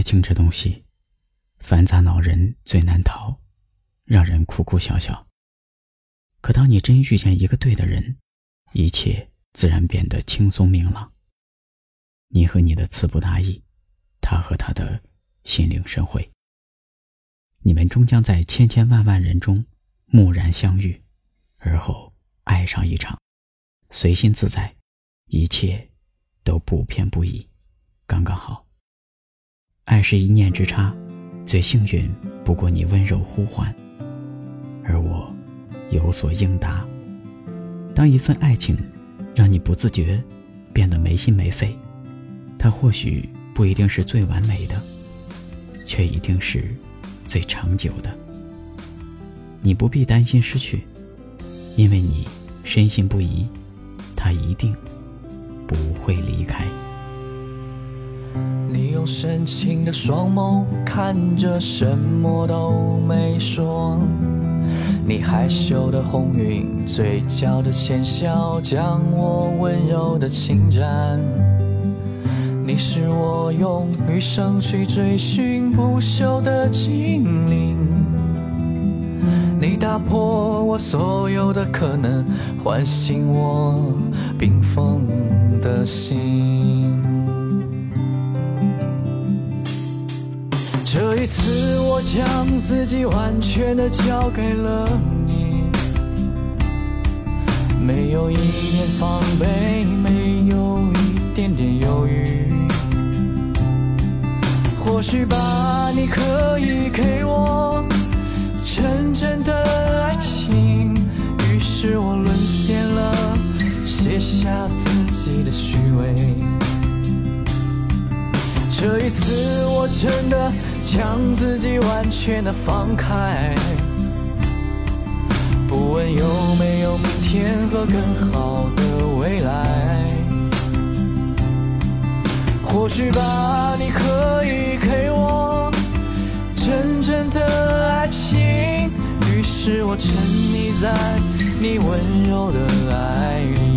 爱情这东西，繁杂恼人，最难逃，让人哭哭笑笑。可当你真遇见一个对的人，一切自然变得轻松明朗。你和你的词不达意，他和他的心领神会。你们终将在千千万万人中蓦然相遇，而后爱上一场，随心自在，一切都不偏不倚，刚刚好。爱是一念之差，最幸运不过你温柔呼唤，而我有所应答。当一份爱情让你不自觉变得没心没肺，它或许不一定是最完美的，却一定是。最长久的，你不必担心失去，因为你深信不疑，他一定不会离开。你用深情的双眸看着，什么都没说。你害羞的红晕，嘴角的浅笑，将我温柔的侵占。你是我用余生去追寻不朽的精灵，你打破我所有的可能，唤醒我冰封的心。一次，我将自己完全的交给了你，没有一点防备，这一次，我真的将自己完全的放开，不问有没有明天和更好的未来。或许吧，你可以给我真正的爱情。于是我沉溺在你温柔的爱里。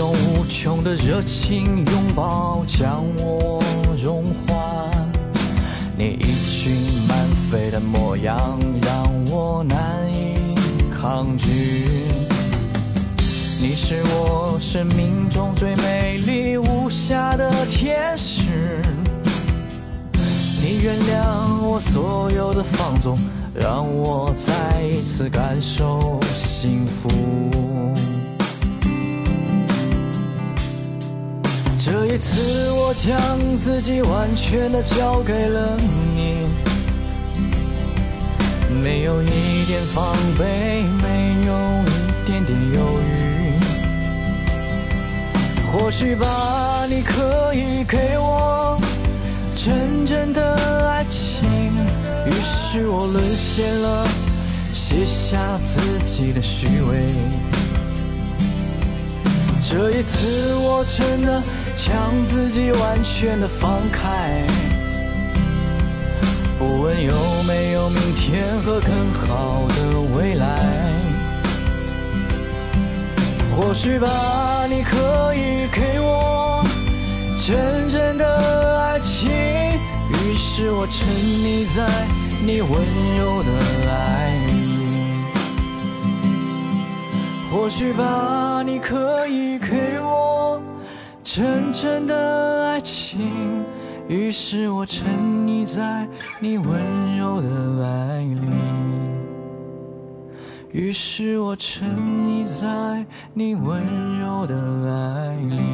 用无穷的热情拥抱将我融化，你一群满飞的模样让我难以抗拒。你是我生命中最美丽无瑕的天使，你原谅我所有的放纵，让我再一次感受幸福。这一次，我将自己完全的交给了你，没有一点防备，没有一点点犹豫。或许吧，你可以给我真正的爱情。于是我沦陷了，卸下自己的虚伪。这一次，我真的。将自己完全的放开，不问有没有明天和更好的未来。或许吧，你可以给我真正的爱情。于是我沉溺在你温柔的爱里。或许吧，你可以给我。真正的爱情，于是我沉溺在你温柔的爱里，于是我沉溺在你温柔的爱里。